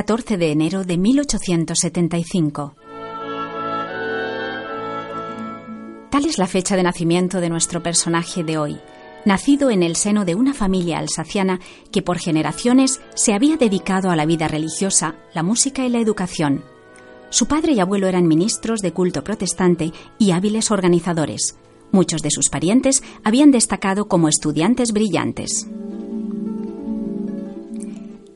14 de enero de 1875. Tal es la fecha de nacimiento de nuestro personaje de hoy, nacido en el seno de una familia alsaciana que por generaciones se había dedicado a la vida religiosa, la música y la educación. Su padre y abuelo eran ministros de culto protestante y hábiles organizadores. Muchos de sus parientes habían destacado como estudiantes brillantes.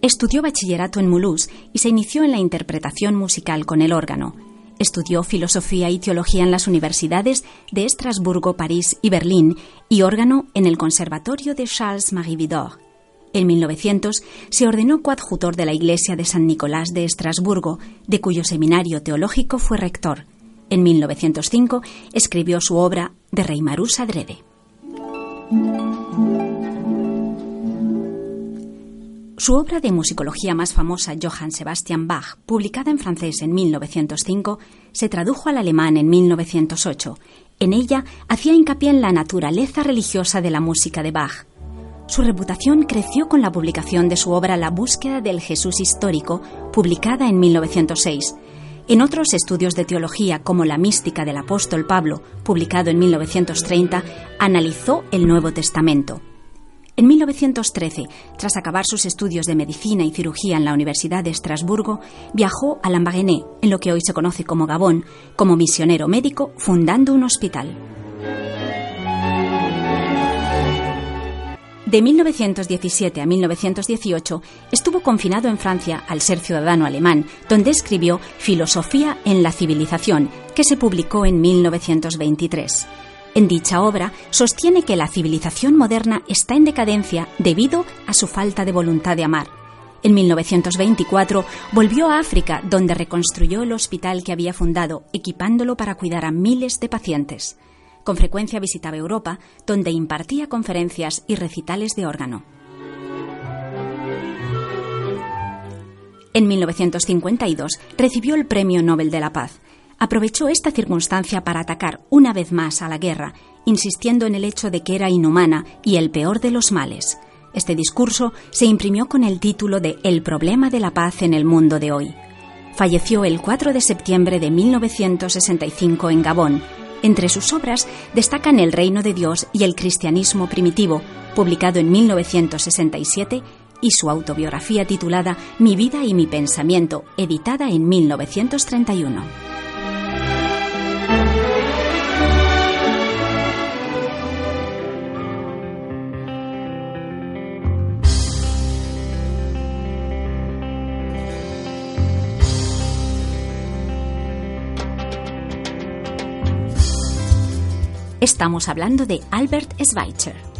Estudió bachillerato en Mulhouse y se inició en la interpretación musical con el órgano. Estudió filosofía y teología en las universidades de Estrasburgo, París y Berlín y órgano en el Conservatorio de Charles-Marie Widor. En 1900 se ordenó coadjutor de la Iglesia de San Nicolás de Estrasburgo, de cuyo seminario teológico fue rector. En 1905 escribió su obra De Reimarus Adrede. Su obra de musicología más famosa, Johann Sebastian Bach, publicada en francés en 1905, se tradujo al alemán en 1908. En ella hacía hincapié en la naturaleza religiosa de la música de Bach. Su reputación creció con la publicación de su obra La búsqueda del Jesús histórico, publicada en 1906. En otros estudios de teología, como La mística del apóstol Pablo, publicado en 1930, analizó el Nuevo Testamento. En 1913, tras acabar sus estudios de medicina y cirugía en la Universidad de Estrasburgo, viajó a Lambaréné, en lo que hoy se conoce como Gabón, como misionero médico, fundando un hospital. De 1917 a 1918 estuvo confinado en Francia al ser ciudadano alemán, donde escribió Filosofía en la civilización, que se publicó en 1923. En dicha obra sostiene que la civilización moderna está en decadencia debido a su falta de voluntad de amar. En 1924 volvió a África, donde reconstruyó el hospital que había fundado, equipándolo para cuidar a miles de pacientes. Con frecuencia visitaba Europa, donde impartía conferencias y recitales de órgano. En 1952 recibió el Premio Nobel de la Paz aprovechó esta circunstancia para atacar una vez más a la guerra, insistiendo en el hecho de que era inhumana y el peor de los males. Este discurso se imprimió con el título de El problema de la paz en el mundo de hoy. Falleció el 4 de septiembre de 1965 en Gabón. Entre sus obras destacan El reino de Dios y el cristianismo primitivo, publicado en 1967, y su autobiografía titulada Mi vida y mi pensamiento, editada en 1931. Estamos hablando de Albert Schweitzer.